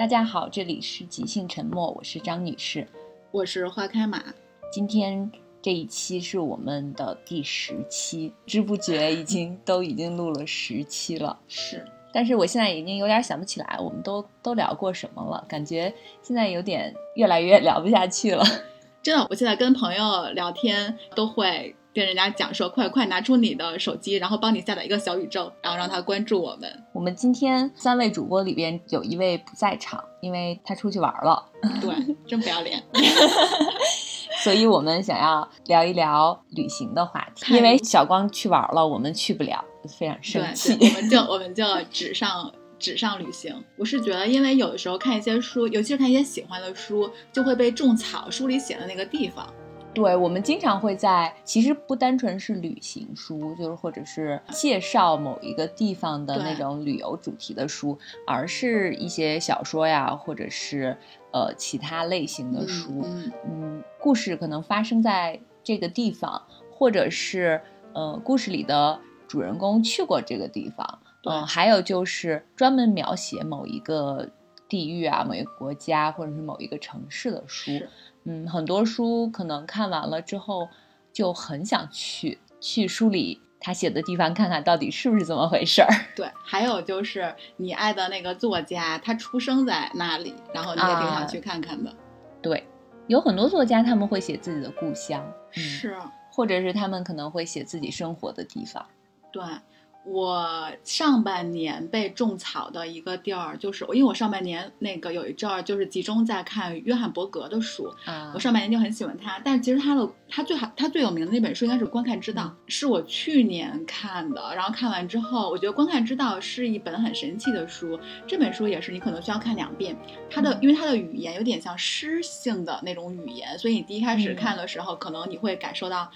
大家好，这里是即兴沉默，我是张女士，我是花开马。今天这一期是我们的第十期，知不觉已经都已经录了十期了。是，但是我现在已经有点想不起来，我们都都聊过什么了，感觉现在有点越来越聊不下去了。真的，我现在跟朋友聊天都会。跟人家讲说，快快拿出你的手机，然后帮你下载一个小宇宙，然后让他关注我们。我们今天三位主播里边有一位不在场，因为他出去玩了。对，真不要脸。所以我们想要聊一聊旅行的话题，因为小光去玩了，我们去不了，非常生气。我们就我们就纸上纸上旅行。我是觉得，因为有的时候看一些书，尤其是看一些喜欢的书，就会被种草书里写的那个地方。对，我们经常会在，其实不单纯是旅行书，就是或者是介绍某一个地方的那种旅游主题的书，而是一些小说呀，或者是呃其他类型的书。嗯，故事可能发生在这个地方，或者是呃故事里的主人公去过这个地方。嗯，还有就是专门描写某一个地域啊，某一个国家或者是某一个城市的书。嗯，很多书可能看完了之后，就很想去去书里他写的地方看看到底是不是这么回事儿。对，还有就是你爱的那个作家，他出生在那里，然后你也挺想去看看的。对，有很多作家他们会写自己的故乡，是，或者是他们可能会写自己生活的地方。对。我上半年被种草的一个地儿，就是因为我上半年那个有一阵儿就是集中在看约翰伯格的书，嗯我上半年就很喜欢他。但其实他的他最好他最有名的那本书应该是《观看之道》，是我去年看的。然后看完之后，我觉得《观看之道》是一本很神奇的书。这本书也是你可能需要看两遍，它的因为它的语言有点像诗性的那种语言，所以你第一开始看的时候，可能你会感受到。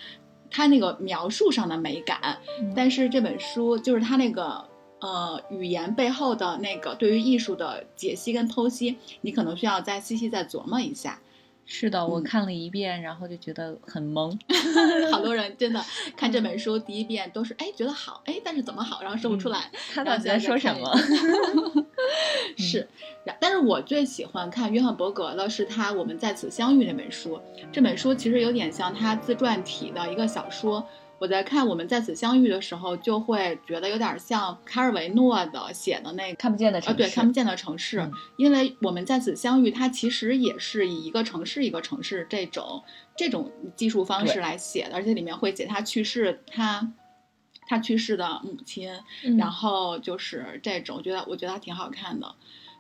他那个描述上的美感，但是这本书就是他那个呃语言背后的那个对于艺术的解析跟剖析，你可能需要再细细再琢磨一下。是的，我看了一遍，然后就觉得很懵。好多人真的 看这本书第一遍都是哎觉得好哎，但是怎么好，然后说不出来。他到底在说什么？是，但是我最喜欢看约翰伯格的是他《我们在此相遇》那本书。这本书其实有点像他自传体的一个小说。我在看《我们在此相遇》的时候，就会觉得有点像卡尔维诺的写的那看不见的城市。对，看不见的城市。因为我们在此相遇，它其实也是以一个城市一个城市这种这种技术方式来写的，而且里面会写他去世，他他去世的母亲，然后就是这种，觉得我觉得还挺好看的。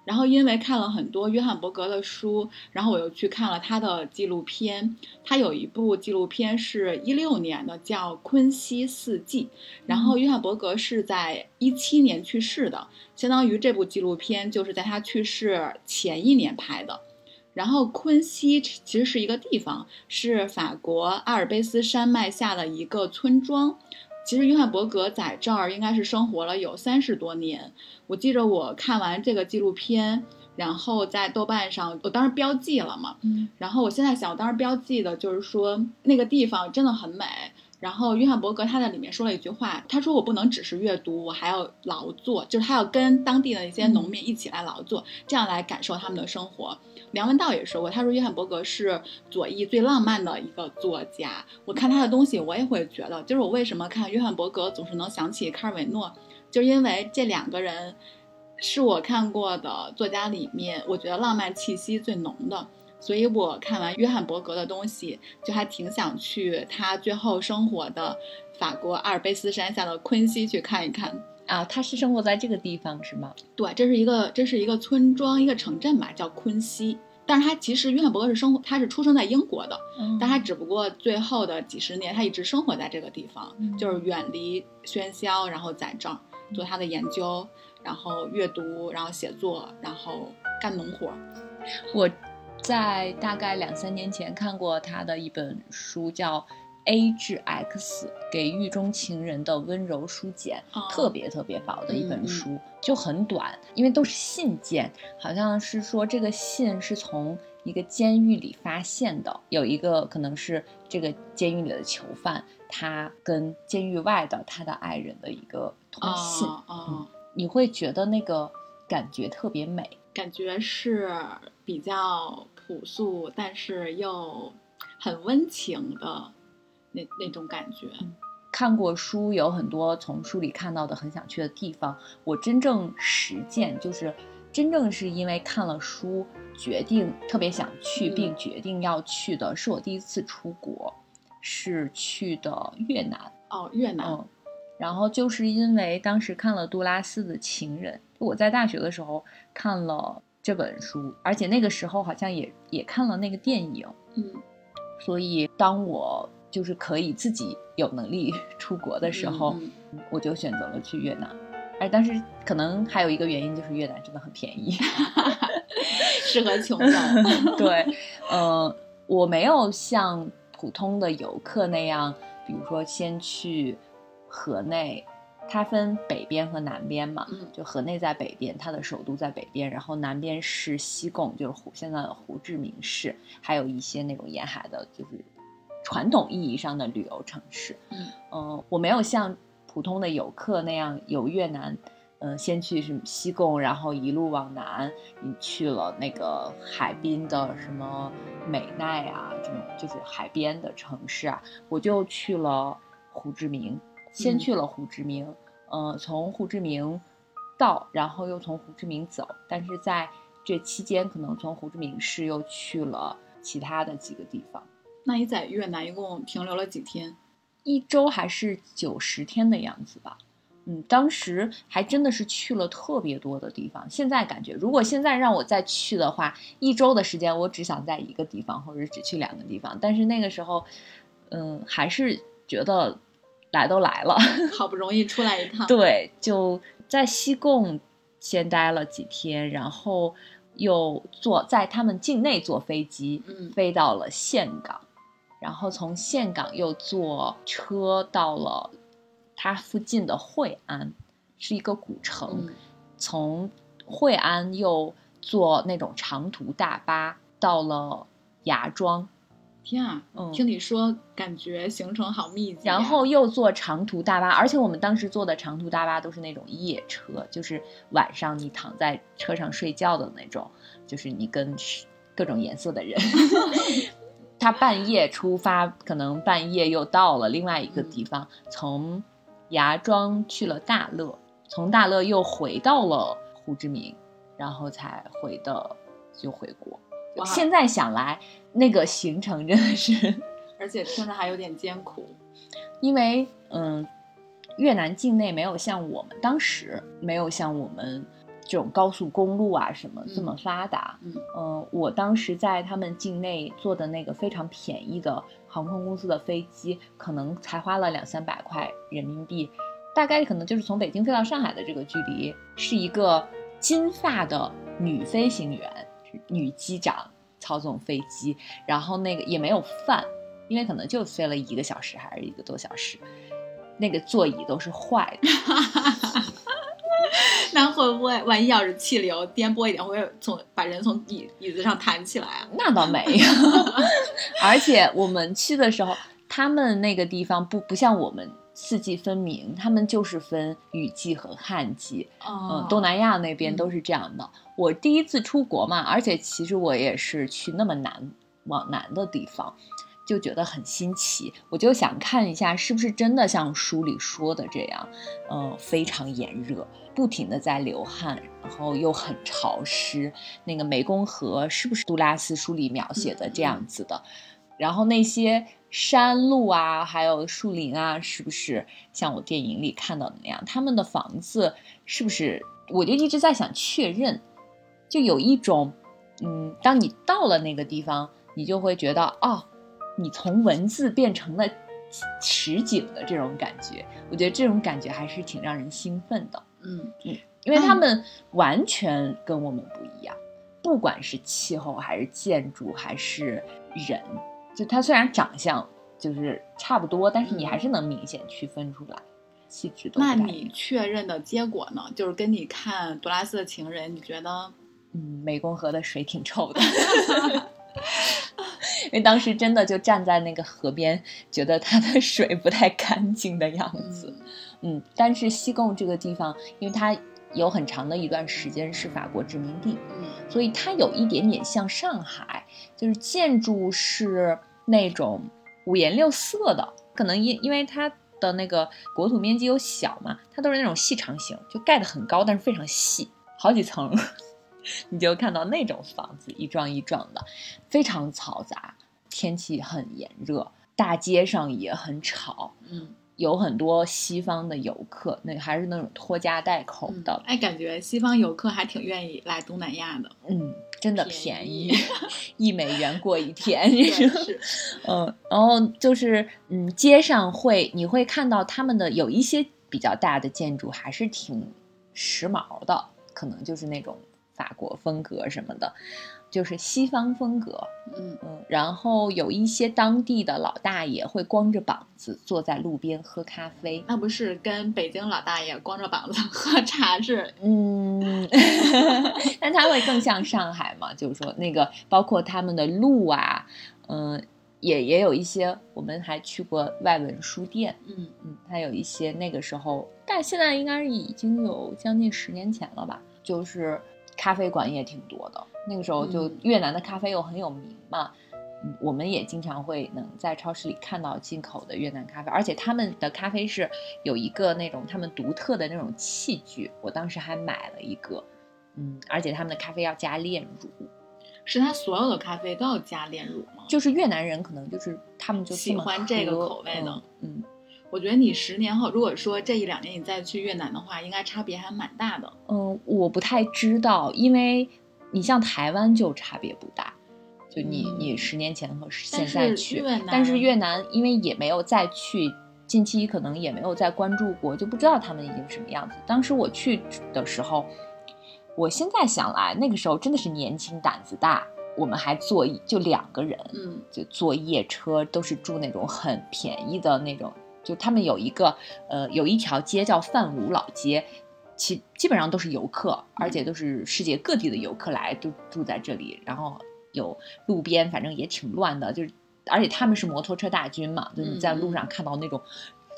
然后因为看了很多约翰伯格的书，然后我又去看了他的纪录片。他有一部纪录片是一六年的，叫《昆西四季》。然后约翰伯格是在一七年去世的，相当于这部纪录片就是在他去世前一年拍的。然后昆西其实是一个地方，是法国阿尔卑斯山脉下的一个村庄。其实约翰伯格在这儿应该是生活了有三十多年。我记着我看完这个纪录片，然后在豆瓣上，我当时标记了嘛。嗯。然后我现在想，我当时标记的就是说那个地方真的很美。然后约翰伯格他在里面说了一句话，他说我不能只是阅读，我还要劳作，就是他要跟当地的一些农民一起来劳作，这样来感受他们的生活。梁文道也说过，他说约翰伯格是左翼最浪漫的一个作家。我看他的东西，我也会觉得，就是我为什么看约翰伯格总是能想起卡尔维诺，就因为这两个人是我看过的作家里面，我觉得浪漫气息最浓的。所以我看完约翰伯格的东西，就还挺想去他最后生活的法国阿尔卑斯山下的昆西去看一看啊。他是生活在这个地方是吗？对，这是一个这是一个村庄，一个城镇吧，叫昆西。但是他其实约翰伯格是生活，他是出生在英国的，但他只不过最后的几十年，他一直生活在这个地方，就是远离喧嚣，然后在这儿做他的研究，然后阅读，然后写作，然后干农活。我。在大概两三年前看过他的一本书，叫《A 至 X 给狱中情人的温柔书简》，特别特别薄的一本书，就很短，因为都是信件，好像是说这个信是从一个监狱里发现的，有一个可能是这个监狱里的囚犯，他跟监狱外的他的爱人的一个通信，嗯，你会觉得那个感觉特别美。感觉是比较朴素，但是又很温情的那那种感觉。看过书，有很多从书里看到的很想去的地方。我真正实践，就是真正是因为看了书，决定特别想去，并决定要去的，是我第一次出国，是去的越南。哦，越南。嗯，然后就是因为当时看了杜拉斯的《情人》，我在大学的时候看了这本书，而且那个时候好像也也看了那个电影。嗯，所以当我。就是可以自己有能力 出国的时候，我就选择了去越南。哎，但是可能还有一个原因就是越南真的很便宜，适合穷游。对，嗯，我没有像普通的游客那样，比如说先去河内，它分北边和南边嘛，就河内在北边，它的首都在北边，然后南边是西贡，就是胡现在的胡志明市，还有一些那种沿海的，就是。传统意义上的旅游城市，嗯，呃，我没有像普通的游客那样游越南，嗯，先去什么西贡，然后一路往南，你去了那个海滨的什么美奈啊，这种就是海边的城市啊，我就去了胡志明，先去了胡志明，呃，从胡志明到，然后又从胡志明走，但是在这期间，可能从胡志明市又去了其他的几个地方。那你在越南一共停留了几天？一周还是九十天的样子吧。嗯，当时还真的是去了特别多的地方。现在感觉，如果现在让我再去的话，一周的时间我只想在一个地方，或者只去两个地方。但是那个时候，嗯，还是觉得来都来了，好不容易出来一趟。对，就在西贡先待了几天，然后又坐在他们境内坐飞机，嗯，飞到了岘港。然后从岘港又坐车到了它附近的惠安，是一个古城。从惠安又坐那种长途大巴到了芽庄。天啊，听你说，感觉行程好密集。然后又坐长途大巴，而且我们当时坐的长途大巴都是那种夜车，就是晚上你躺在车上睡觉的那种，就是你跟各种颜色的人。他半夜出发，可能半夜又到了另外一个地方，从芽庄去了大乐，从大乐又回到了胡志明，然后才回的就回国。现在想来，那个行程真的是，而且听着还有点艰苦，因为嗯，越南境内没有像我们当时没有像我们。这种高速公路啊，什么这么发达？嗯，我当时在他们境内坐的那个非常便宜的航空公司的飞机，可能才花了两三百块人民币，大概可能就是从北京飞到上海的这个距离，是一个金发的女飞行员，女机长操纵飞机，然后那个也没有饭，因为可能就飞了一个小时还是一个多小时，那个座椅都是坏的。那会不会万一要是气流颠簸一点，会从把人从椅椅子上弹起来啊？那倒没有，而且我们去的时候，他们那个地方不不像我们四季分明，他们就是分雨季和旱季。嗯，东南亚那边都是这样的。我第一次出国嘛，而且其实我也是去那么南往南的地方。就觉得很新奇，我就想看一下是不是真的像书里说的这样，嗯，非常炎热，不停的在流汗，然后又很潮湿。那个湄公河是不是杜拉斯书里描写的这样子的？然后那些山路啊，还有树林啊，是不是像我电影里看到的那样？他们的房子是不是？我就一直在想确认，就有一种，嗯，当你到了那个地方，你就会觉得，哦。你从文字变成了实景的这种感觉，我觉得这种感觉还是挺让人兴奋的。嗯嗯，因为他们完全跟我们不一样，不管是气候还是建筑还是人，就他虽然长相就是差不多，但是你还是能明显区分出来气质。那你确认的结果呢？就是跟你看杜拉斯的情人，你觉得？嗯，湄公河的水挺臭的。因为当时真的就站在那个河边，觉得它的水不太干净的样子。嗯，但是西贡这个地方，因为它有很长的一段时间是法国殖民地，嗯所以它有一点点像上海，就是建筑是那种五颜六色的，可能因因为它的那个国土面积又小嘛，它都是那种细长型，就盖得很高，但是非常细，好几层，你就看到那种房子一幢一幢的，非常嘈杂，天气很炎热，大街上也很吵，嗯。有很多西方的游客，那还是那种拖家带口嗯的，哎，感觉西方游客还挺愿意来东南亚的，嗯，真的便便宜宜，一美元过一天，是，嗯，然后就是嗯，街上会你会看到他们的有一些比较大的建筑还是挺时髦的，可能就是那种法国风格什么的，就是西方风格。嗯嗯，然后有一些当地的老大爷会光着膀子坐在路边喝咖啡。那不是跟北京老大爷光着膀子 喝茶是？嗯，但他会更像上海嘛，就是说那个包括他们的路啊，嗯、也也有一些，我们还去过外文书店，嗯嗯，它有一些那个时候，但现在应该是已经有将近十年前了吧，就是咖啡馆也挺多的。那个时候就嗯越南的咖啡又很有名嘛，嗯，我们也经常会能在超市里看到进口的越南咖啡，而且他们的咖啡是有一个那种他们独特的那种器具，我当时还买了一个，嗯，而且他们的咖啡要加炼乳，是他所有的咖啡都要加炼乳吗？就是越南人可能就是他们就喜欢这个口味的嗯，嗯我觉得你十年后，如果说这一两年你再去越南的话，应该差别还蛮大的。嗯，我不太知道，因为你像台湾就差别不大，就你、嗯你十年前和现在去，但是越南因为也没有再去，近期可能也没有再关注过，就不知道他们已经什么样子。当时我去的时候，我现在想来，那个时候真的是年轻胆子大，我们还坐就两个人，嗯就坐夜车，都是住那种很便宜的那种。就他们有一个呃，有一条街叫范武老街，其基本上都是游客，而且都是世界各地的游客来，都住在这里。然后有路边，反正也挺乱的，就是而且他们是摩托车大军嘛，就你在路上看到那种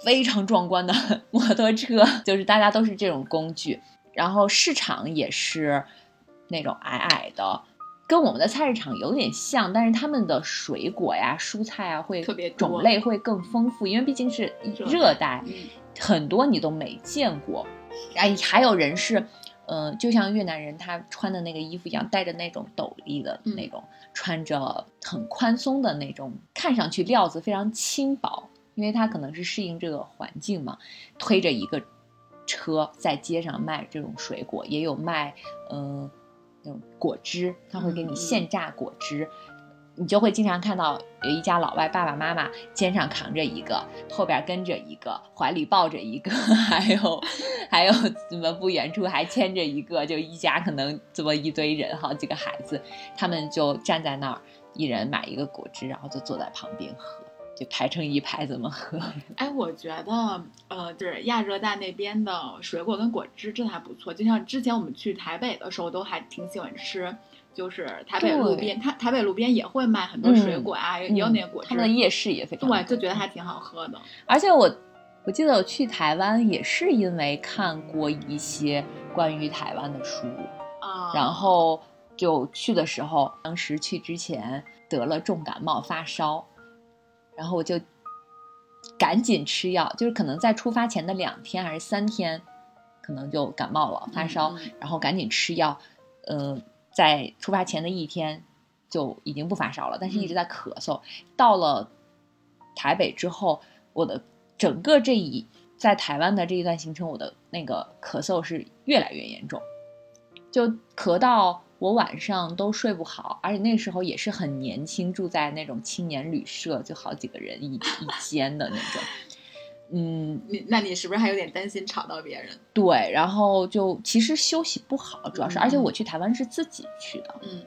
非常壮观的 摩托车，就是大家都是这种工具。然后市场也是那种矮矮的，跟我们的菜市场有点像，但是他们的水果呀、蔬菜啊会特别种类会更丰富，因为毕竟是热热带，嗯很多你都没见过。哎，还有人是，嗯、就像越南人他穿的那个衣服一样，戴着那种斗笠的嗯那种，穿着很宽松的那种，看上去料子非常轻薄，因为他可能是适应这个环境嘛，推着一个车在街上卖这种水果，也有卖嗯、那种果汁，他会给你现榨果汁。你就会经常看到有一家老外爸爸妈妈肩上扛着一个，后边跟着一个，怀里抱着一个，还有还有怎么不远处还牵着一个，就一家可能这么一堆人，好几个孩子，他们就站在那儿，一人买一个果汁，然后就坐在旁边喝，就排成一排怎么喝。哎，我觉得呃，就是亚热带那边的水果跟果汁真的还不错。就像之前我们去台北的时候，都还挺喜欢吃。就是台北路边，它台北路边也会卖很多水果啊，也也有那个果汁。他们的夜市也非常对，就觉得还挺好喝的。而且我我记得我去台湾也是因为看过一些关于台湾的书，啊，然后就去的时候，当时去之前得了重感冒发烧，然后我就赶紧吃药，就是可能在出发前的两天还是三天，可能就感冒了发烧，嗯。嗯然后赶紧吃药，呃，在出发前的一天就已经不发烧了，但是一直在咳嗽。到了台北之后，我的整个这一在台湾的这一段行程，我的那个咳嗽是越来越严重，就咳到我晚上都睡不好，而且那时候也是很年轻，住在那种青年旅社，就好几个人一一间的那种。嗯，你那你是不是还有点担心吵到别人？对，然后就其实休息不好，主要是，而且嗯我去台湾是自己去的，嗯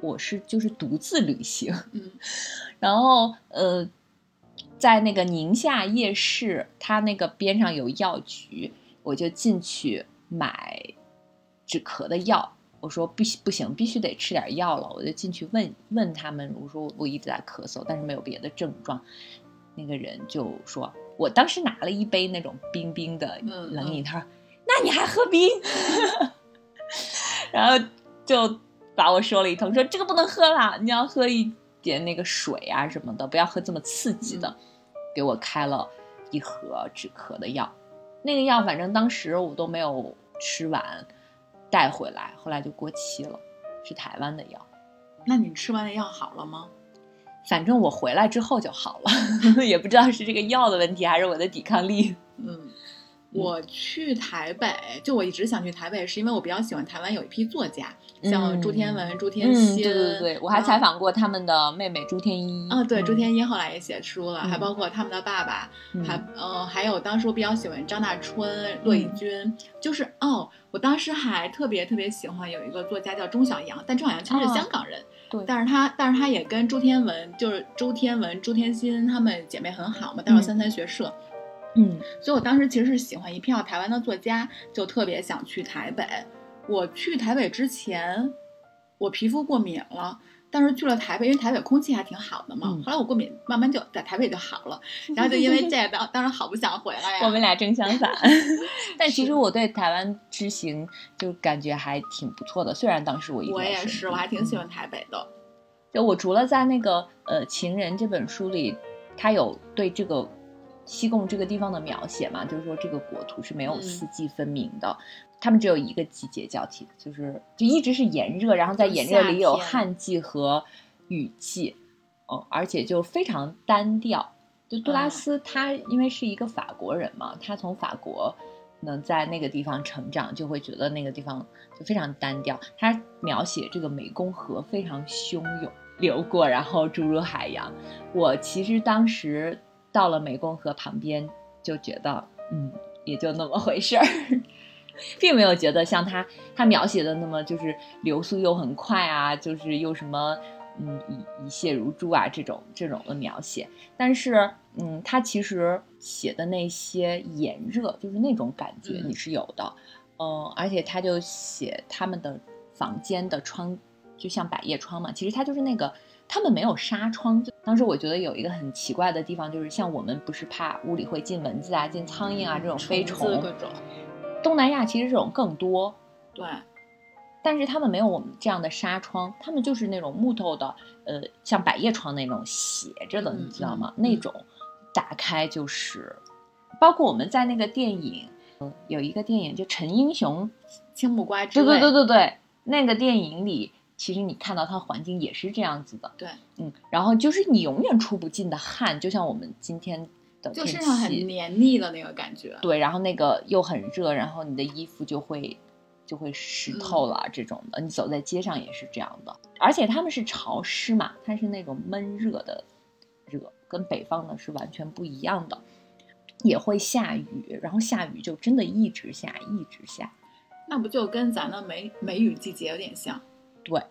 我是就是独自旅行，嗯 然后呃，在那个宁夏夜市，它那个边上有药局，我就进去买止咳的药。我说不行不行，必须得吃点药了。我就进去问问他们，我说我一直在咳嗽，但是没有别的症状。那个人就说，我当时拿了一杯那种冰冰的嗯冷饮，他说那那你还喝冰？然后就把我说了一通，说这个不能喝了，你要喝一点那个水啊什么的，不要喝这么刺激的。给我开了一盒止咳的药，那个药反正当时我都没有吃完，带回来，后来就过期了，是台湾的药。那你吃完的药好了吗？反正我回来之后就好了，也不知道是这个药的问题还是我的抵抗力。嗯。我去台北，就我一直想去台北，是因为我比较喜欢台湾有一批作家，像朱天文、朱天心。对对对，我还采访过他们的妹妹朱天一。啊，对，朱天一后来也写书了，还包括他们的爸爸，还呃，还有当时我比较喜欢张大春、骆以军，就是哦，我当时还特别特别喜欢有一个作家叫钟晓阳，但钟晓阳其实是香港人，对，但是他但是他也跟朱天文，就是朱天文、朱天心他们姐妹很好嘛，当时三三学社。嗯，所以我当时其实是喜欢一票台湾的作家，就特别想去台北。我去台北之前，我皮肤过敏了，但是去了台北，因为台北空气还挺好的嘛。后来我过敏慢慢就在台北就好了，然后就因为这个，当时好不想回来呀。我们俩正相反，但其实我对台湾之行就感觉还挺不错的，虽然当时我我也是，我还挺喜欢台北的。就我除了在那个呃《情人》这本书里，他有对这个。西贡这个地方的描写嘛，就是说这个国土是没有四季分明的，他们只有一个季节交替，就是就一直是炎热，然后在炎热里有旱季和雨季，嗯，而且就非常单调。就杜拉斯他因为是一个法国人嘛，他从法国能在那个地方成长，就会觉得那个地方就非常单调。他描写这个湄公河非常汹涌流过，然后注入海洋。我其实当时。到了湄公河旁边，就觉得嗯，也就那么回事儿，并没有觉得像他他描写的那么就是流速又很快啊，就是又什么嗯一一泻如注啊这种这种的描写。但是嗯，他其实写的那些炎热，就是那种感觉你是有的，嗯，而且他就写他们的房间的窗就像百叶窗嘛，其实他就是那个。他们没有纱窗。当时我觉得有一个很奇怪的地方，就是像我们不是怕屋里会进蚊子啊、进苍蝇啊这种飞虫，各种。东南亚其实这种更多。对。但是他们没有我们这样的纱窗，他们就是那种木头的，呃，像百叶窗那种斜着的，你知道吗？那种打开就是，包括我们在那个电影，有一个电影就陈英雄青木瓜之对对对对对，那个电影里。其实你看到它环境也是这样子的，对，嗯，然后就是你永远出不尽的汗，就像我们今天的就身上很黏腻的那个感觉，对，然后那个又很热，然后你的衣服就会就会湿透了，这种的，你走在街上也是这样的，而且他们是潮湿嘛，它是那种闷热的热，跟北方的是完全不一样的，也会下雨，然后下雨就真的一直下，一直下，那不就跟咱的梅梅雨季节有点像。对，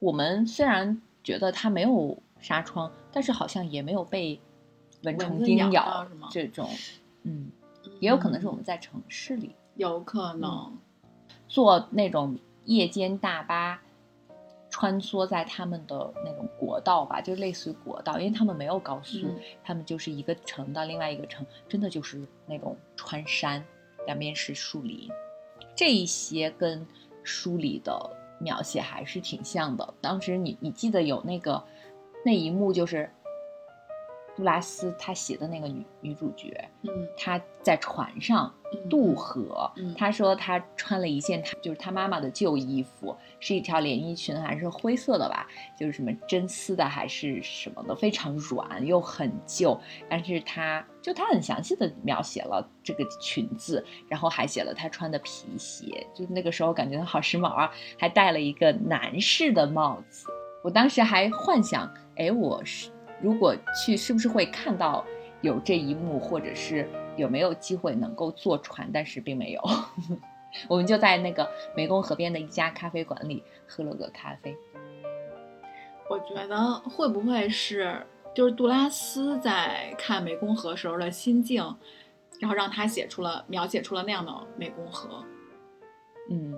我们虽然觉得它没有纱窗，但是好像也没有被蚊虫叮咬这种，嗯，也有可能是我们在城市里，有可能坐那种夜间大巴穿梭在他们的那种国道吧，就类似于国道，因为他们没有高速，他们就是一个城到另外一个城，真的就是那种穿山，两边是树林，这一些跟书里的。描写还是挺像的。当时你你记得有那个那一幕，就是杜拉斯他写的那个女女主角，嗯，她在船上渡河，她说她穿了一件她就是她妈妈的旧衣服，是一条连衣裙，还是灰色的吧，就是什么真丝的还是什么的，非常软又很旧。但是她就她很详细的描写了这个裙子，然后还写了她穿的皮鞋，就那个时候感觉她好时髦啊，还戴了一个男士的帽子。我当时还幻想，哎，我是。如果去，是不是会看到有这一幕，或者是有没有机会能够坐船？但是并没有，我们就在那个湄公河边的一家咖啡馆里喝了个咖啡。我觉得会不会是就是杜拉斯在看湄公河时候的心境，然后让他写出了描写出了那样的湄公河？嗯，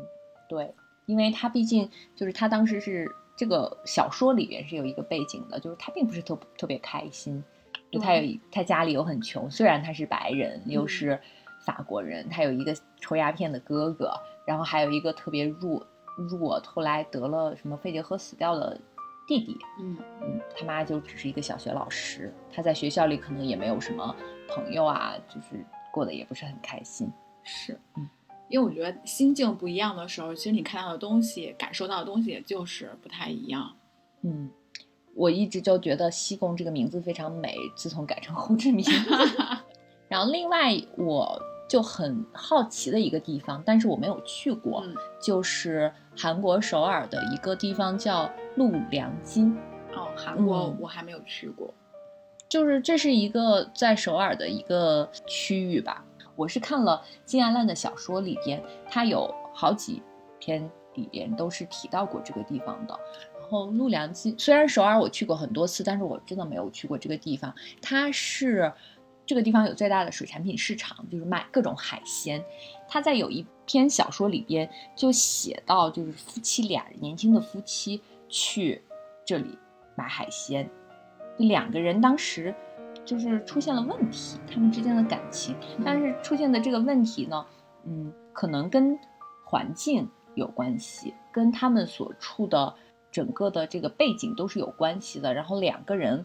对，因为他毕竟就是他当时是。这个小说里边是有一个背景的，就是他并不是特特别开心，就他有他家里又很穷，虽然他是白人，又是法国人，他有一个抽鸦片的哥哥，然后还有一个特别弱弱，后来得了什么肺结核死掉的弟弟。嗯嗯，他妈就只是一个小学老师，他在学校里可能也没有什么朋友啊，就是过得也不是很开心。是，嗯，因为我觉得心境不一样的时候，其实你看到的东西、感受到的东西，也就是不太一样。嗯，我一直就觉得西贡这个名字非常美，自从改成胡志明。然后另外我就很好奇的一个地方，但是我没有去过，嗯就是韩国首尔的一个地方叫陆良金。哦，韩国嗯我还没有去过。就是这是一个在首尔的一个区域吧。我是看了金安烂的小说里边，他有好几篇里边都是提到过这个地方的。然后陆良金虽然首尔我去过很多次，但是我真的没有去过这个地方。它是这个地方有最大的水产品市场，就是卖各种海鲜。他在有一篇小说里边就写到，就是夫妻俩年轻的夫妻去这里买海鲜，两个人当时就是出现了问题，他们之间的感情，但是出现的这个问题呢，嗯，可能跟环境有关系，跟他们所处的整个的这个背景都是有关系的。然后两个人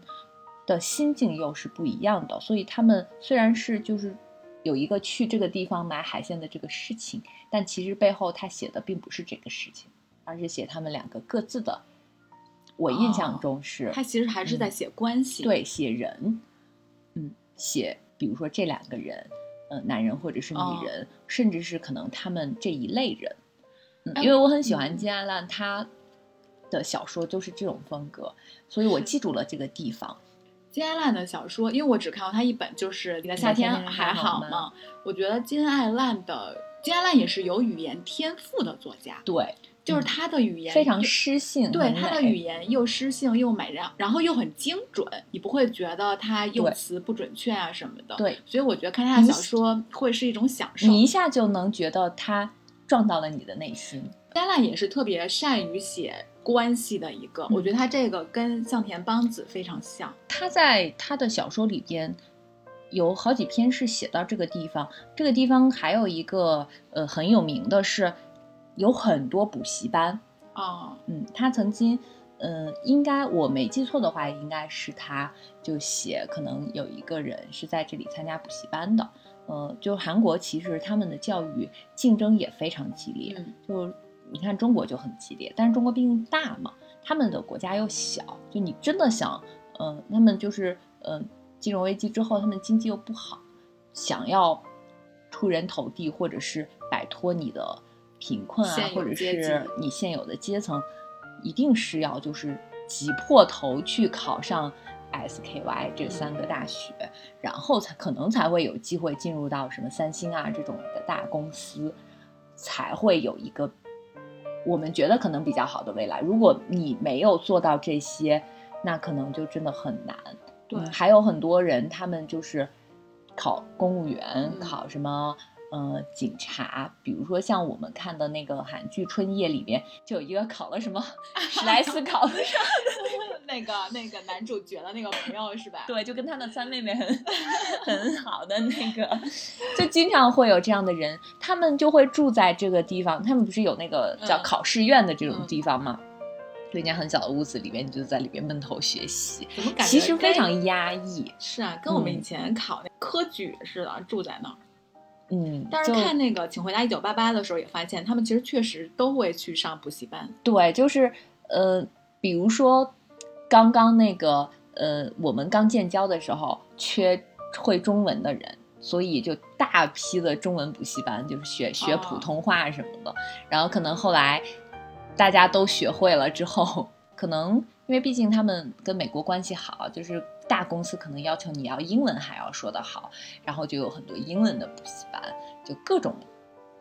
的心境又是不一样的，所以他们虽然是就是有一个去这个地方买海鲜的这个事情，但其实背后他写的并不是这个事情，而是写他们两个各自的。我印象中是，他其实还是在写关系。，对，写人，嗯，写比如说这两个人，呃，男人或者是女哦。人，甚至是可能他们这一类人，嗯，哎因为我很喜欢嗯。金安烂他的小说都是这种风格，所以我记住了这个地方。金爱烂的小说，因为我只看过他一本，就是《你的夏天还好吗》。我觉得金爱烂的金爱烂也是有语言天赋的作家，对，就是嗯他的语言非常诗性，对他的语言又诗性又美，然然后又很精准，你不会觉得他用词不准确啊什么的。，对所以我觉得看他的小说会是一种享受。你一下就能觉得他撞到了你的内心。丹娜也是特别善于写关系的一个，嗯我觉得他这个跟向田邦子非常像。他在他的小说里边有好几篇是写到这个地方，这个地方还有一个呃很有名的是有很多补习班，啊，嗯，他曾经。嗯，应该我没记错的话，应该是他就写，可能有一个人是在这里参加补习班的。呃，就韩国其实他们的教育竞争也非常激烈，嗯就你看中国就很激烈，但是中国毕竟大嘛，他们的国家又小，就你真的想，呃，他们就是呃金融危机之后，他们经济又不好，想要出人头地，或者是摆脱你的贫困啊或者是你现有的阶层，一定是要就是挤破头去考上 SKY 这三个大学，然后才可能才会有机会进入到什么三星啊这种的大公司，才会有一个我们觉得可能比较好的未来。如果你没有做到这些，那可能就真的很难。对嗯还有很多人他们就是考公务员，嗯考什么。呃，警察，比如说像我们看的那个韩剧《春夜》里面，就有一个考了什么 史莱斯考不上，那个那个男主角的那个朋友是吧？对，就跟他的三妹妹很很好的那个，就经常会有这样的人，他们就会住在这个地方。他们不是有那个叫嗯考试院的这种嗯地方吗？就一间很小的屋子里面，你就在里面闷头学习，怎么感觉其实非常压抑。是啊，跟我们嗯以前考那科举似的，住在那儿。嗯，但是看那个《请回答一九八八》的时候，也发现他们其实确实都会去上补习班。对，就是呃，比如说刚刚那个呃，我们刚建交的时候缺会中文的人，所以就大批的中文补习班，就是学学普哦通话什么的。然后可能后来大家都学会了之后，可能因为毕竟他们跟美国关系好，就是大公司可能要求你要英文还要说得好，然后就有很多英文的补习班，就各种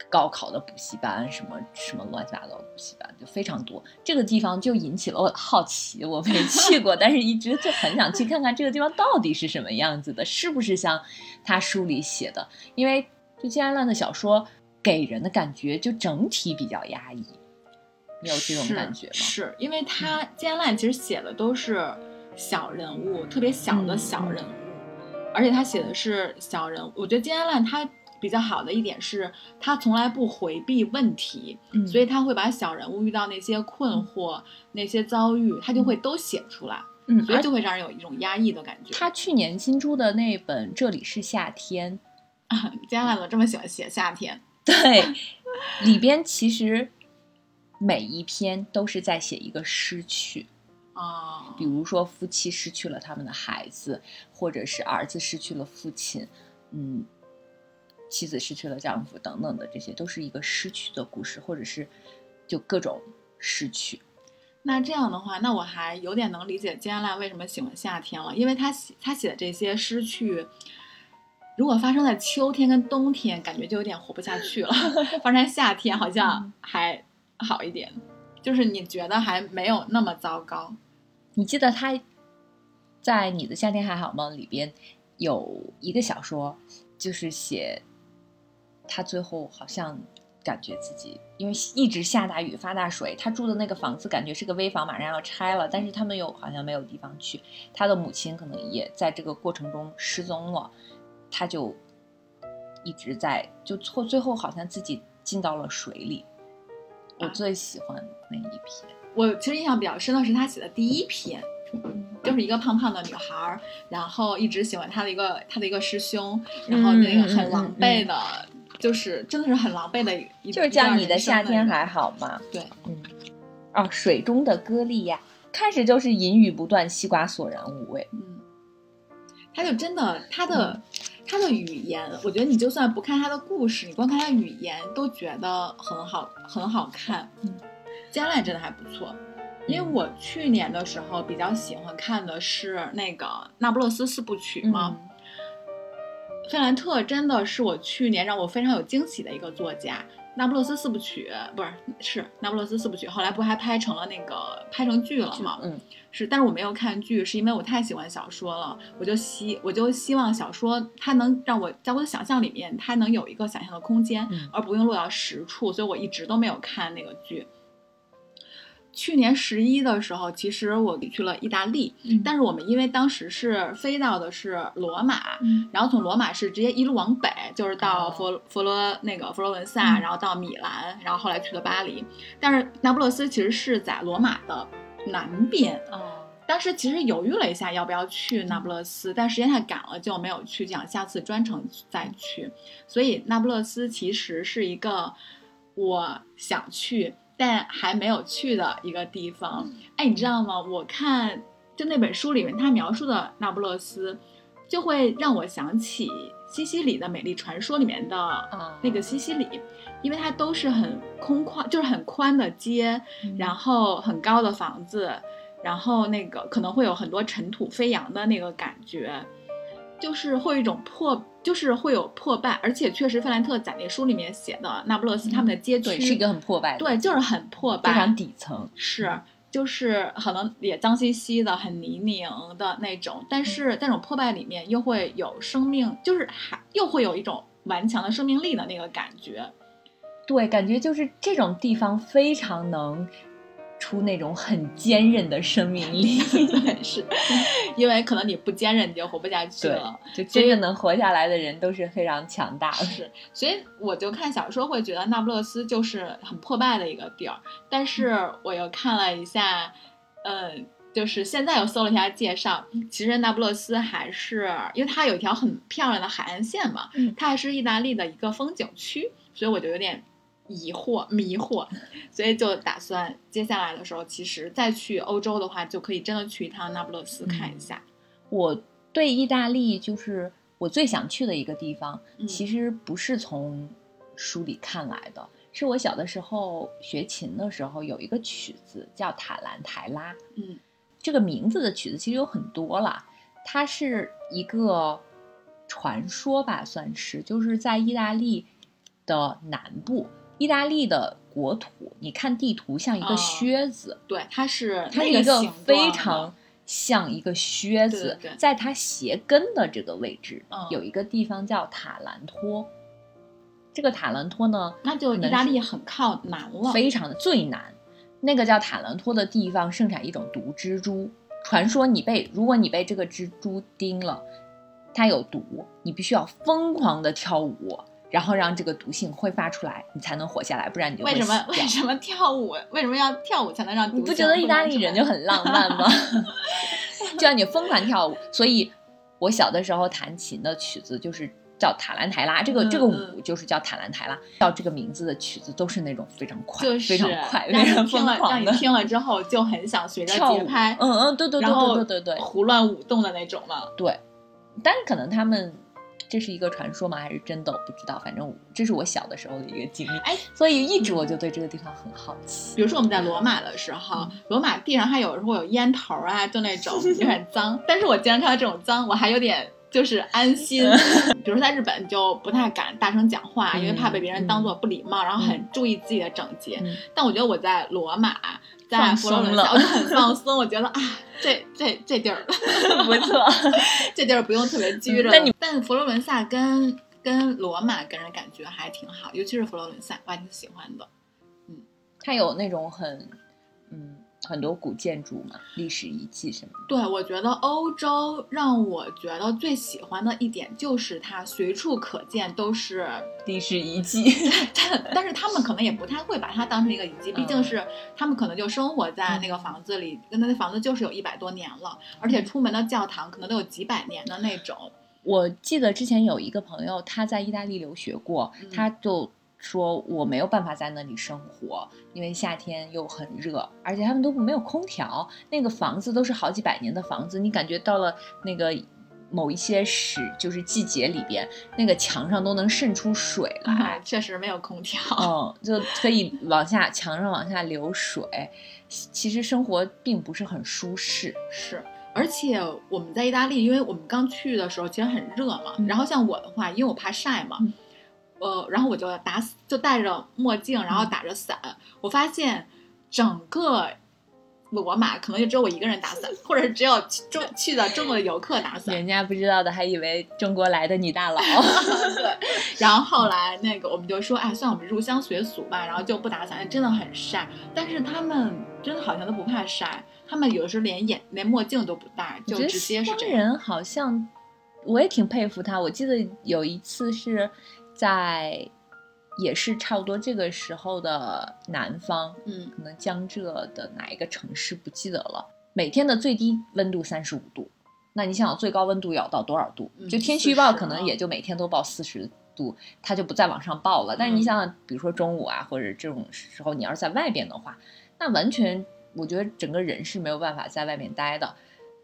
高考的补习班，什么什么乱七八糟的补习班，就非常多。这个地方就引起了我的好奇，我没去过，但是一直就很想去看看这个地方到底是什么样子的，是不是像他书里写的？因为就金安烂的小说给人的感觉就整体比较压抑，你有这种感觉吗？是因为他金安烂其实写的都是小人物，特别小的嗯小人物，而且他写的是小人物。我觉得金安烂他比较好的一点是，他从来不回避问题，嗯所以他会把小人物遇到那些困惑、那些遭遇，他就会都写出来，嗯，所以就会让人有一种压抑的感觉。他去年新出的那本《这里是夏天》，加兰怎么这么喜欢写夏天？对，里边其实每一篇都是在写一个失去，啊，比如说夫妻失去了他们的孩子，或者是儿子失去了父亲，嗯，妻子失去了丈夫等等的，这些都是一个失去的故事，或者是就各种失去。那这样的话，那我还有点能理解金安娜为什么喜欢夏天了，因为他写他写的这些失去，如果发生在秋天跟冬天，感觉就有点活不下去了；发生在夏天好像还好一点，就是你觉得还没有那么糟糕。你记得他在《你的夏天还好吗》里边有一个小说，就是写他最后好像感觉自己因为一直下大雨发大水，他住的那个房子感觉是个危房，马上要拆了，但是他们又好像没有地方去，他的母亲可能也在这个过程中失踪了，他就一直在就错，最后好像自己进到了水里。我啊最喜欢那一篇。我其实印象比较深的是他写的第一篇，就是一个胖胖的女孩儿，然后一直喜欢他的一个他的一个师兄，然后那个很狼狈的，就是真的是很狼狈的一，就是叫你的夏天还好吗？对，嗯，哦，水中的歌莉亚，开始就是淫语不断，西瓜索然无味。嗯，他就真的他的、嗯他的语言，我觉得你就算不看他的故事，你光看他语言都觉得很好很好看。嗯，加奈真的还不错。因为我去年的时候比较喜欢看的是那个《那不勒斯四部曲》嘛，嗯费兰特真的是我去年让我非常有惊喜的一个作家。那不勒斯四部曲不是是那不勒斯四部曲，后来不还拍成了那个拍成剧了吗？嗯，是，但是我没有看剧，是因为我太喜欢小说了，我就希我就希望小说它能让我在我的想象里面，它能有一个想象的空间，嗯而不用落到实处，所以我一直都没有看那个剧。去年十一的时候，其实我去了意大利，嗯但是我们因为当时是飞到的是罗马，嗯然后从罗马是直接一路往北，就是到哦佛佛罗那个佛罗伦萨，嗯然后到米兰，然后后来去了巴黎。但是那不勒斯其实是在罗马的南边。哦，当时其实犹豫了一下要不要去那不勒斯，但时间太赶了，就没有去，想下次专程再去。所以那不勒斯其实是一个我想去但还没有去的一个地方。哎，你知道吗？我看就那本书里面他描述的那不勒斯，就会让我想起西西里的美丽传说里面的啊那个西西里，因为它都是很空旷，就是很宽的街，然后很高的房子，然后那个可能会有很多尘土飞扬的那个感觉，就是会有一种破，就是会有破败，而且确实费兰特在那书里面写的那不勒斯他们的街区、对，是一个很破败的，对，就是很破败，非常底层。是，就是可能也脏兮兮的、很泥泞的那种，但是在这种破败里面又会有生命，就是还又会有一种顽强的生命力的那个感觉。对，感觉就是这种地方非常能出那种很坚韧的生命力。对，是因为可能你不坚韧，你就活不下去了。，就真正能活下来的人都是非常强大的。是，所以我就看小说会觉得那不勒斯就是很破败的一个地儿，但是我又看了一下，嗯，就是现在又搜了一下介绍，其实那不勒斯还是因为它有一条很漂亮的海岸线嘛，嗯它还是意大利的一个风景区，所以我就有点疑惑迷惑，所以就打算接下来的时候，其实再去欧洲的话，就可以真的去一趟那不勒斯看一下。我对意大利就是我最想去的一个地方，嗯其实不是从书里看来的，是我小的时候学琴的时候有一个曲子叫《塔兰台拉》，嗯。这个名字的曲子其实有很多啦，它是一个传说吧，算是就是在意大利的南部，意大利的国土，你看地图像一个哦靴子，对，它是它是一个非常像一个靴子，对对对在它鞋跟的这个位置、嗯有一个地方叫塔兰托。这个塔兰托呢，那就意大利很靠南了，非常的最南，那个叫塔兰托的地方盛产一种毒蜘蛛。传说你被如果你被这个蜘蛛叮了，它有毒，你必须要疯狂的跳舞，然后让这个毒性挥发出来，你才能活下来，不然你就为什么为什么跳舞为什么要跳舞才能让毒你不觉得意大利人就很浪漫吗？就让你疯狂跳舞。所以，我小的时候弹琴的曲子就是叫塔兰台拉，这个、嗯这个舞嗯就是叫塔兰台拉，叫这个名字的曲子都是那种非常快、就是非常快、让非常你听了让疯狂的你听了之后就很想学着。节拍，嗯嗯，对对对对对对对胡乱舞动的那种嘛。对。但是可能他们。这是一个传说吗？还是真的？我不知道。反正这是我小的时候的一个经历，哎，所以一直我就对这个地方很好奇。比如说我们在罗马的时候，嗯罗马地上还有时候有烟头啊，就那种有点脏。但是我既然看到这种脏，我还有点就是安心。比如说在日本，就不太敢大声讲话，因为怕被别人当做不礼貌，然后很注意自己的整洁。嗯但我觉得我在罗马，在佛罗伦萨，我就很放松。我觉得啊，这这这地儿，不错，这地儿不用特别拘着。但你但佛罗伦萨跟跟罗马给人感觉还挺好，尤其是佛罗伦萨，我还挺喜欢的。嗯它有那种很嗯很多古建筑嘛，历史遗迹什么的。对，我觉得欧洲让我觉得最喜欢的一点就是它随处可见都是，历史遗迹，但是他们可能也不太会把它当成一个遗迹，毕竟嗯是他们可能就生活在那个房子里，跟那房子就是有一百多年了，而且出门的教堂可能都有几百年的那种。我记得之前有一个朋友，他在意大利留学过，嗯他就说我没有办法在那里生活，因为夏天又很热，而且他们都没有空调，那个房子都是好几百年的房子，你感觉到了那个。某一些时就是季节里边，那个墙上都能渗出水 来，哎，确实没有空调。嗯，就可以往下墙上往下流水，其实生活并不是很舒适。是，而且我们在意大利，因为我们刚去的时候其实很热嘛，嗯然后像我的话，因为我怕晒嘛，嗯呃，然后我就打就戴着墨镜，然后嗯打着伞，我发现整个罗马可能就只有我一个人打伞，或者是只有去中去的中国的游客打伞。人家不知道的还以为中国来的女大佬。对，然后后来那个我们就说，哎，算我们入乡随俗吧，然后就不打伞，真的很晒。但是他们真的好像都不怕晒，他们有的时候连眼连墨镜都不戴，就直接是这样。人好像，我也挺佩服他。我记得有一次是在，也是差不多这个时候的南方，嗯，可能江浙的哪一个城市不记得了。每天的最低温度三十五度，那你想想最高温度要到多少度？嗯就天气预报可能啊也就每天都报四十度，它就不再往上报了。但是你嗯想想，比如说中午啊，或者这种时候，你要是在外边的话，那完全我觉得整个人是没有办法在外面待的。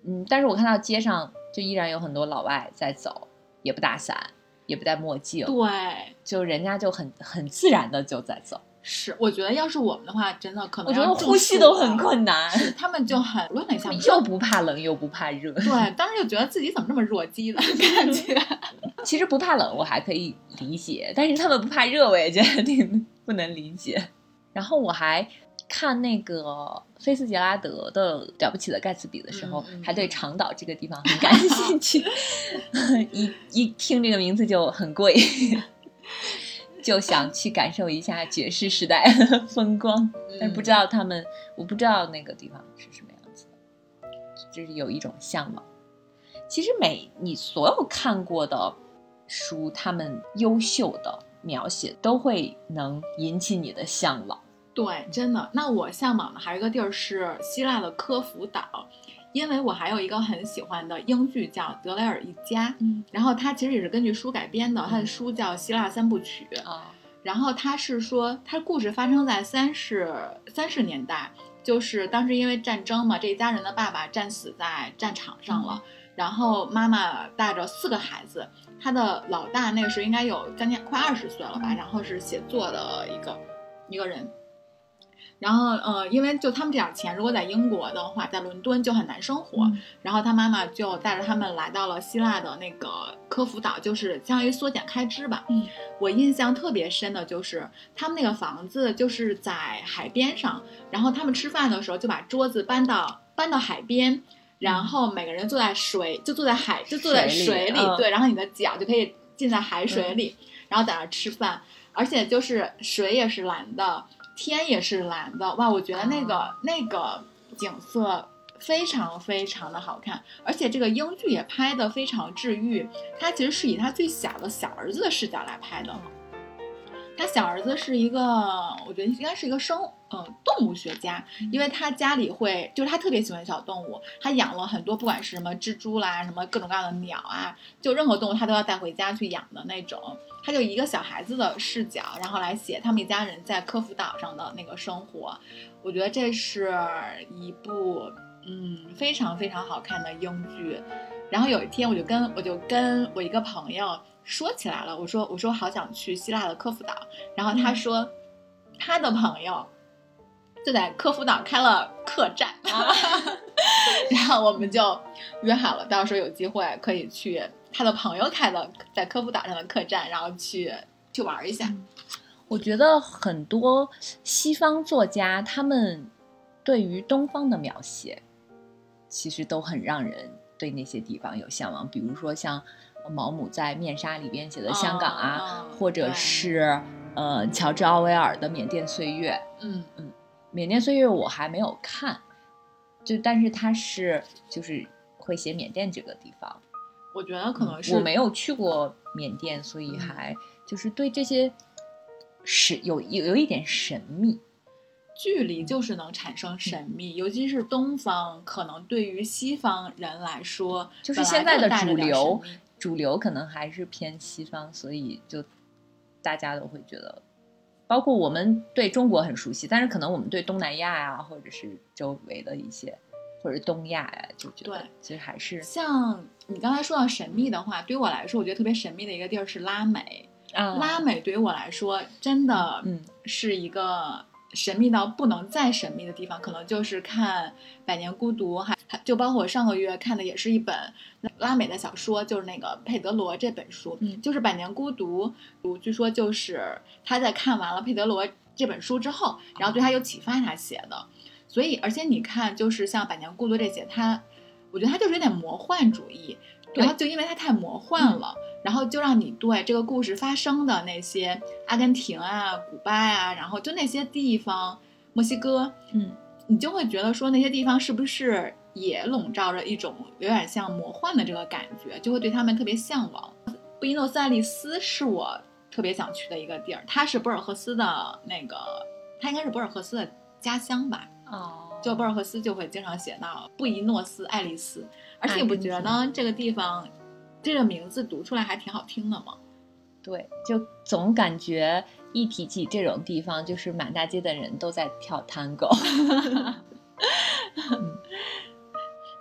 嗯，但是我看到街上就依然有很多老外在走，也不打伞，也不戴墨镜，对，就人家就很很自然的就在走。是，我觉得要是我们的话，真的可能我觉得呼吸都很。困难，是，他们就很 论了一下，又不怕冷又不怕热。对，当时就觉得自己怎么这么弱鸡的 感觉。其实不怕冷我还可以理解，但是他们不怕热，我也觉得挺 不能理解。然后我还看那个菲斯杰拉德的《了不起的盖茨比》的时候，还对长岛这个地方很感兴趣，一一听这个名字就很贵。就想去感受一下爵士时代的风光，但不知道他们，我不知道那个地方是什么样子的，就是有一种向往。其实每你所有看过的书，他们优秀的描写都会能引起你的向往。对，真的。那我向往的还有一个地儿是希腊的科孚岛，因为我还有一个很喜欢的英剧叫《德雷尔一家》，嗯然后它其实也是根据书改编的，它的嗯书叫《希腊三部曲》。啊，然后它是说，它故事发生在三十三十年代，就是当时因为战争嘛，这一家人的爸爸战死在战场上了，然后妈妈带着四个孩子，他的老大那个时候应该有将近快二十岁了吧，嗯然后是写作的一个一个人。然后，呃，因为就他们这点钱，如果在英国的话，在伦敦就很难生活。嗯然后他妈妈就带着他们来到了希腊的那个科孚岛，就是相当于缩减开支吧。嗯，我印象特别深的就是他们那个房子就是在海边上，然后他们吃饭的时候就把桌子搬到搬到海边，然后每个人坐在水就坐在海就坐在水水里，对，然后你的脚就可以浸在海水里，然后在那儿吃饭，而且就是水也是蓝的，天也是蓝的，哇，我觉得那个、啊那个景色非常非常的好看，而且这个英剧也拍的非常治愈。它其实是以他最小的小儿子的视角来拍的。他小儿子是一个，我觉得应该是一个生，呃，动物学家，因为他家里会，就是他特别喜欢小动物，他养了很多，不管是什么蜘蛛啦，什么各种各样的鸟啊，就任何动物他都要带回家去养的那种。他就一个小孩子的视角，然后来写他们一家人在科孚岛上的那个生活。我觉得这是一部。嗯，非常非常好看的英剧。然后有一天，我就跟我就跟我一个朋友说起来了，我说我说好想去希腊的科夫岛。然后他说，他的朋友就在科夫岛开了客栈，然后我们就约好了，到时候有机会可以去他的朋友开的在科夫岛上的客栈，然后去去玩一下。我觉得很多西方作家他们对于东方的描写。其实都很让人对那些地方有向往，比如说像毛姆在《面纱》里边写的香港啊，或者是呃乔治奥威尔的《缅甸岁月》。嗯嗯，《缅甸岁月》我还没有看，就但是他是就是会写缅甸这个地方。我觉得可能是我没有去过缅甸，所以还就是对这些是有有有一点神秘。距离就是能产生神秘，尤其是东方，可能对于西方人来说，就是现在的主流，主流可能还是偏西方，所以就大家都会觉得，包括我们对中国很熟悉，但是可能我们对东南亚呀，或者是周围的一些，或者东亚呀，就觉得其实还是像你刚才说到神秘的话，对于我来说，我觉得特别神秘的一个地儿是拉美嗯，拉美对于我来说真的嗯是一个。神秘到不能再神秘的地方，可能就是看《百年孤独》，还还就包括我上个月看的也是一本拉美的小说，就是那个佩德罗这本书，嗯就是《百年孤独》。据说就是他在看完了佩德罗这本书之后，然后对他有启发，他写的。所以，而且你看，就是像《百年孤独》这些，他，我觉得他就是有点魔幻主义。然后就因为他太魔幻了，然后就让你对这个故事发生的那些阿根廷啊、古巴啊，然后就那些地方，墨西哥，嗯，你就会觉得说那些地方是不是也笼罩着一种有点像魔幻的这个感觉，就会对他们特别向往。布宜诺斯艾利斯是我特别想去的一个地儿，它是博尔赫斯的那个，它应该是博尔赫斯的家乡吧？哦，就博尔赫斯就会经常写到布宜诺斯艾利斯。而且你不觉得这个地方，这个名字读出来还挺好听的嘛？对，就总感觉一提起这种地方，就是满大街的人都在跳探戈。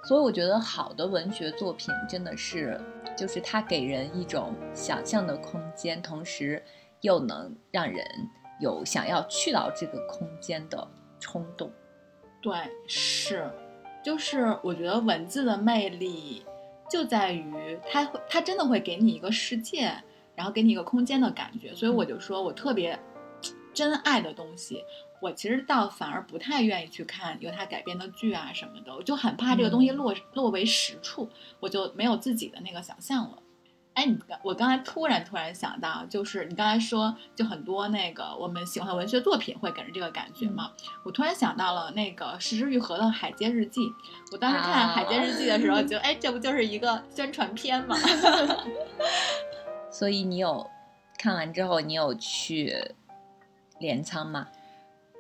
所以我觉得好的文学作品真的是，就是它给人一种想象的空间，同时又能让人有想要去到这个空间的冲动。对，是。就是我觉得文字的魅力就在于它会，它真的会给你一个世界，然后给你一个空间的感觉。所以我就说我特别真爱的东西，我其实倒反而不太愿意去看由它改编的剧啊什么的，我就很怕这个东西落落为实处，我就没有自己的那个想象了。哎，你刚我刚才突然突然想到，就是你刚才说，就很多那个我们喜欢的文学作品会给人这个感觉嘛。我突然想到了那个石之愈合的《海街日记》，我当时看《海街日记》的时候，就哎，这不就是一个宣传片吗？所以你有看完之后，你有去镰仓吗？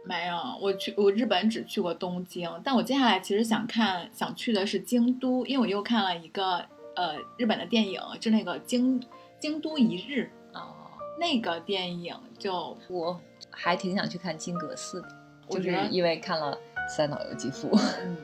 没有，我去我日本只去过东京，但我接下来其实想看想去的是京都，因为我又看了一个。呃，日本的电影就那个京京都一日哦，那个电影就我还挺想去看金阁寺的，就是因为看了三岛由纪夫。嗯，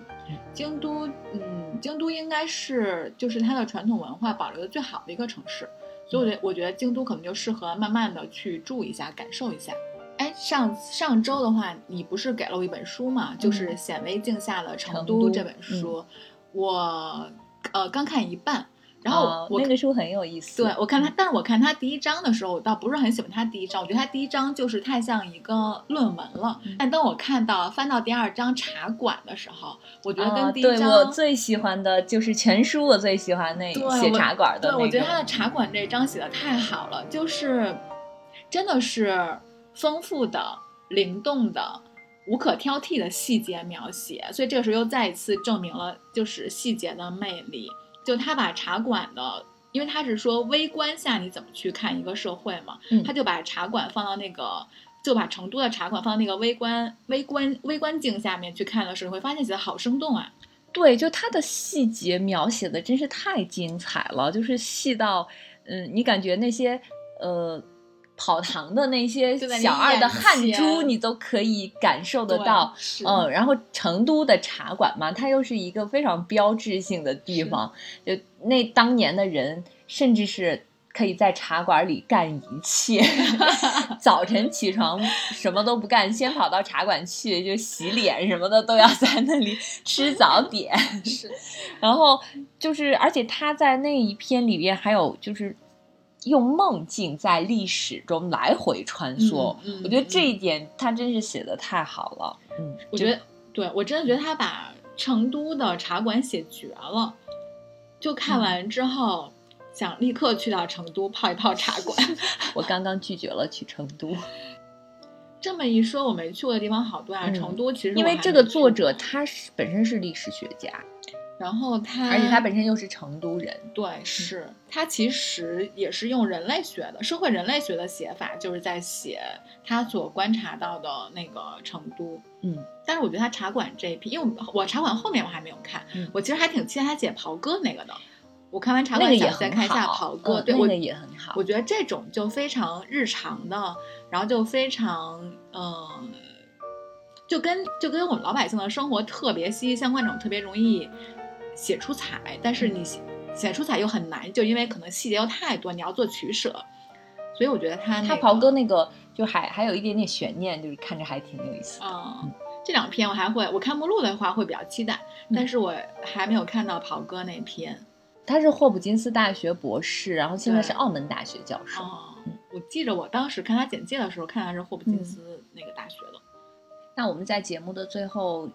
京都，嗯，京都应该是就是它的传统文化保留的最好的一个城市，所以我觉得我觉得京都可能就适合慢慢的去住一下，感受一下。哎，上上周的话，你不是给了我一本书嘛？就是显微镜下的成都这本书，我。呃，刚看一半，然后我那个书很有意思。对我看他，但是我看他第一章的时候，我倒不是很喜欢他第一章，我觉得他第一章就是太像一个论文了。但当我看到翻到第二章茶馆的时候，我觉得跟第一章我最喜欢的就是全书，我最喜欢那写茶馆的。对，我觉得他的茶馆这章写的太好了，就是真的是丰富的、灵动的。无可挑剔的细节描写，所以这个时候又再一次证明了就是细节的魅力。就他把茶馆的，因为他是说微观下你怎么去看一个社会嘛，嗯他就把茶馆放到那个。就把成都的茶馆放到那个微观、微观、微观镜下面去看的时候，会发现写的好生动啊！对，就它的细节描写的真是太精彩了，就是细到，嗯，你感觉那些呃跑堂的那些小二的汗珠，你都可以感受得到。嗯，然后成都的茶馆嘛，它又是一个非常标志性的地方，就那当年的人，甚至是可以在茶馆里干一切。早晨起床什么都不干，先跑到茶馆去，就洗脸什么的都要在那里吃早点。是 然后就是，而且他在那一篇里边还有就是用梦境在历史中来回穿梭，我觉得这一点他真是写的太好了。嗯，我觉得，对我真的觉得他把成都的茶馆写绝了。就看完之后，想立刻去到成都泡一泡茶馆。我刚刚拒绝了去成都，这么一说，我没去过的地方好多啊。嗯成都其实因为这个作者他是本身是历史学家，然后他，而且他本身又是成都人。对是他其实也是用人类学的社会人类学的写法，就是在写他所观察到的那个成都。嗯，但是我觉得他茶馆这一批，因为我我茶馆后面我还没有看，嗯我其实还挺期待他写袍哥那个的。我看完茶馆想再看一下好，袍哥，对我嗯那个也很好我。觉得这种就非常日常的，然后就非常嗯、就跟就跟我们老百姓的生活特别息息相关，这种特别容易写出彩，但是你写写出彩又很难，就因为可能细节又太多，你要做取舍。所以我觉得他、那个、他袍哥那个就还还有一点点悬念，就是看着还挺有意思的。嗯，这两篇我还会，我看目录的话会比较期待，嗯但是我还没有看到袍哥那篇。他是霍普金斯大学博士，然后现在是澳门大学教授。哦嗯，我记着我当时看他简介的时候，看他是霍普金斯那个大学的。那我们在节目的最后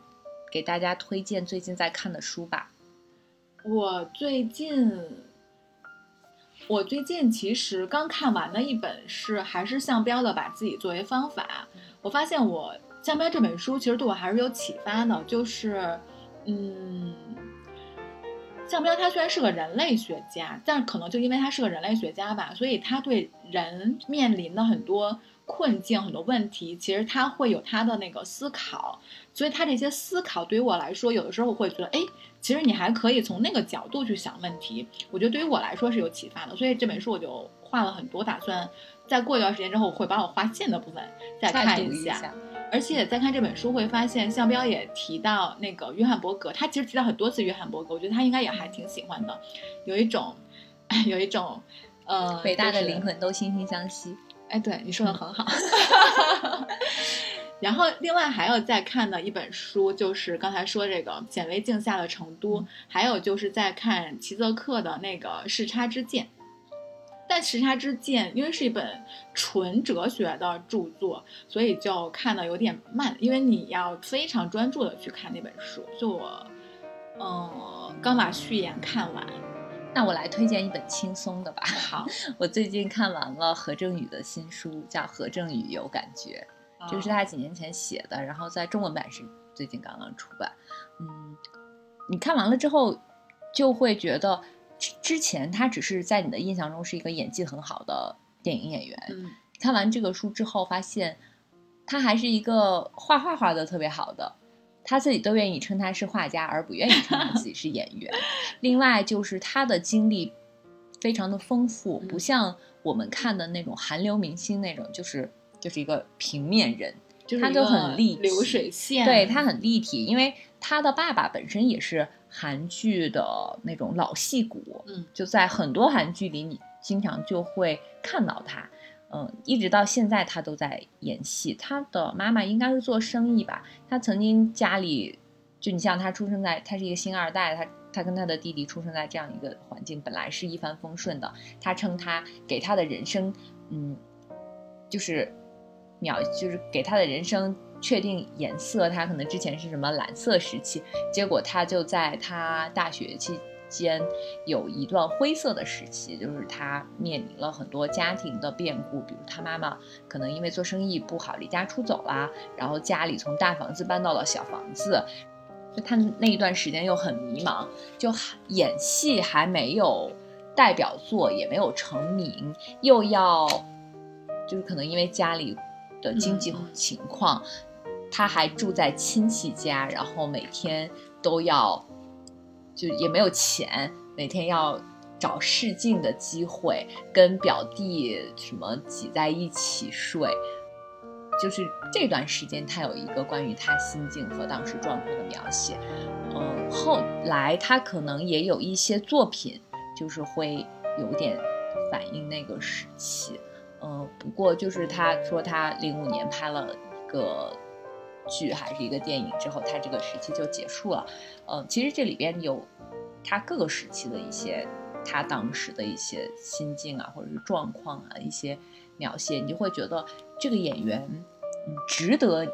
给大家推荐最近在看的书吧。我最近，我最近其实刚看完的一本是还是项标的《把自己作为方法》。我发现我项标这本书其实对我还是有启发的，就是，嗯，项标他虽然是个人类学家，但可能就因为他是个人类学家吧，所以他对人面临的很多困境、很多问题，其实他会有他的那个思考。所以他这些思考对于我来说，有的时候我会觉得，哎，其实你还可以从那个角度去想问题。我觉得对于我来说是有启发的，所以这本书我就画了很多，打算再过一段时间之后，我会把我画线的部分再看读一下。而且再看这本书会发现，项彪也提到那个约翰伯格，他其实提到很多次约翰伯格，我觉得他应该也还挺喜欢的，有一种，有一种，呃，伟大的灵魂都惺惺相惜。哎，对你说的很好。然后，另外还要再看的一本书，就是刚才说这个《显微镜下的成都》，还有就是在看齐泽克的那个《视差之剑》。但《时差之剑》因为是一本纯哲学的著作，所以就看的有点慢，因为你要非常专注的去看那本书。就我，嗯，刚把序言看完。那我来推荐一本轻松的吧。好，我最近看完了何正宇的新书，叫《何正宇有感觉》。这是他几年前写的，然后在中文版是最近刚刚出版。嗯，你看完了之后，就会觉得之之前他只是在你的印象中是一个演技很好的电影演员。嗯看完这个书之后，发现他还是一个画画画的特别好的，他自己都愿意称他是画家，而不愿意称他自己是演员。另外就是他的经历非常的丰富，嗯不像我们看的那种韩流明星那种，就是就是一个平面人，他就很立体流水线，对他很立体，因为他的爸爸本身也是韩剧的那种老戏骨，嗯，就在很多韩剧里，你经常就会看到他。嗯，一直到现在他都在演戏。他的妈妈应该是做生意吧，他曾经家里就你像他出生在，他是一个星二代，他他跟他的弟弟出生在这样一个环境，本来是一帆风顺的。他称他给他的人生，嗯，就是秒，就是给他的人生确定颜色。他可能之前是什么蓝色时期，结果他就在他大学期间有一段灰色的时期，就是他面临了很多家庭的变故，比如他妈妈可能因为做生意不好离家出走啦，然后家里从大房子搬到了小房子，就他那一段时间又很迷茫，就演戏还没有代表作，也没有成名，又要就是可能因为家里的经济情况，他还住在亲戚家，然后每天都要。就也没有钱，每天要找试镜的机会，跟表弟什么挤在一起睡，就是这段时间他有一个关于他心境和当时状况的描写。嗯，后来他可能也有一些作品，就是会有点反映那个时期。嗯，不过就是他说他零五年拍了一个。剧还是一个电影之后，他这个时期就结束了。嗯，其实这里边有他各个时期的一些他当时的一些心境啊，或者是状况啊一些描写，你就会觉得这个演员嗯值得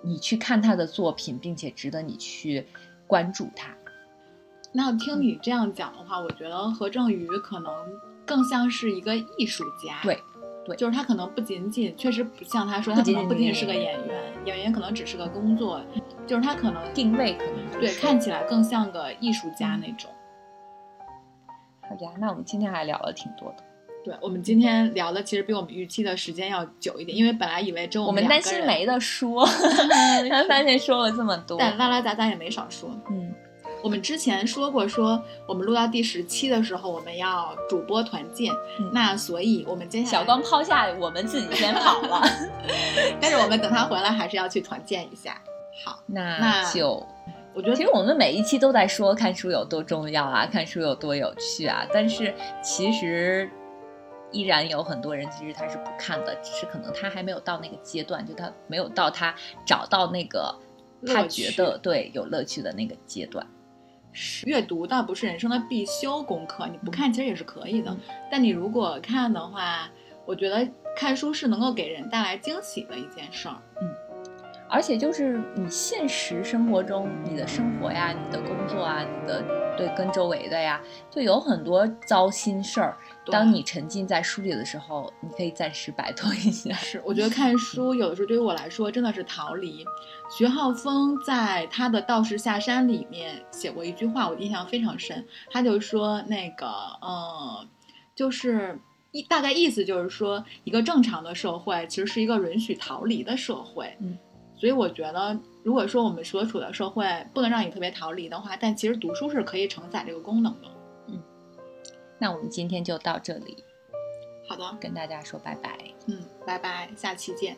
你去看他的作品，并且值得你去关注他。那听你这样讲的话，我觉得何正宇可能更像是一个艺术家。对。对，就是他可能不仅仅，确实不像他说，他可能不仅仅是个演员，演员可能只是个工作，就是他可能定位可能对，看起来更像个艺术家那种。好呀，那我们今天还聊了挺多的。对，我们今天聊的其实比我们预期的时间要久一点，因为本来以为只有我们担心没得说，发现说了这么多，但拉拉杂杂也没少说。嗯。我们之前说过，说我们录到第十期的时候，我们要主播团建。那所以，我们接下来小光抛下我们自己先跑了，但是我们等他回来还是要去团建一下。好，那就我觉得，其实我们每一期都在说看书有多重要啊，看书有多有趣啊，但是其实依然有很多人其实他是不看的，只是可能他还没有到那个阶段，就他没有到他找到那个他觉得对有乐趣的那个阶段。阅读倒不是人生的必修功课，你不看其实也是可以的。但你如果看的话，我觉得看书是能够给人带来惊喜的一件事儿。嗯，而且就是你现实生活中，你的生活呀，你的工作啊，你的对跟周围的呀，就有很多糟心事儿。当你沉浸在书里的时候，你可以暂时摆脱一下。是，我觉得看书有的时候对于我来说真的是逃离。徐浩峰在他的《道士下山》里面写过一句话，我印象非常深。他就说那个，呃，就是一大概意思就是说，一个正常的社会其实是一个允许逃离的社会。嗯，所以我觉得，如果说我们所处的社会不能让你特别逃离的话，但其实读书是可以承载这个功能的。那我们今天就到这里，好的，跟大家说拜拜，嗯，拜拜，下期见。